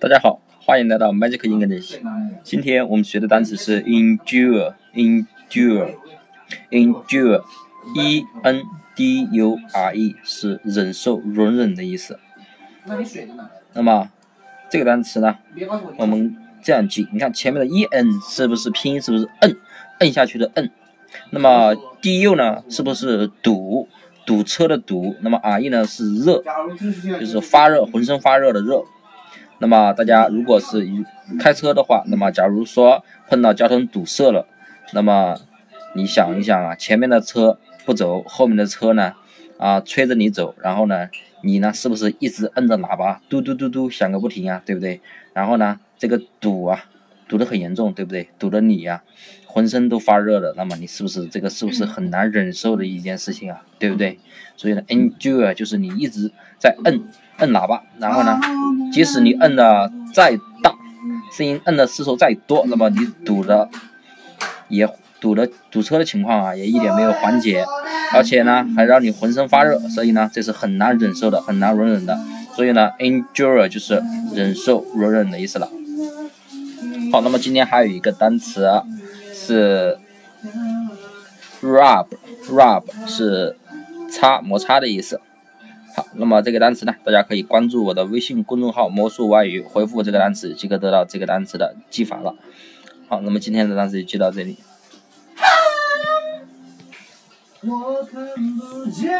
大家好，欢迎来到 Magic English。今天我们学的单词是 endure，endure，endure，e n d u r e 是忍受、容忍的意思。那么这个单词呢，我们这样记，你看前面的 e n 是不是拼音是不是摁摁下去的摁？那么 d u 呢，是不是堵堵车的堵？那么 r e 呢是热，就是发热，浑身发热的热。那么大家如果是一开车的话，那么假如说碰到交通堵塞了，那么你想一想啊，前面的车不走，后面的车呢啊催着你走，然后呢你呢是不是一直摁着喇叭，嘟嘟嘟嘟响个不停啊，对不对？然后呢这个堵啊堵得很严重，对不对？堵得你呀浑身都发热了，那么你是不是这个是不是很难忍受的一件事情啊，对不对？所以呢，endure 就是你一直在摁摁喇叭，然后呢。即使你摁的再大，声音摁的次数再多，那么你堵的也堵的堵车的情况啊，也一点没有缓解，而且呢还让你浑身发热，所以呢这是很难忍受的，很难容忍的。所以呢，endure 就是忍受、容忍的意思了。好，那么今天还有一个单词是 rub，rub 是擦、摩擦的意思。那么这个单词呢，大家可以关注我的微信公众号“魔术外语”，回复这个单词即可得到这个单词的记法了。好，那么今天的单词就记到这里。我看不见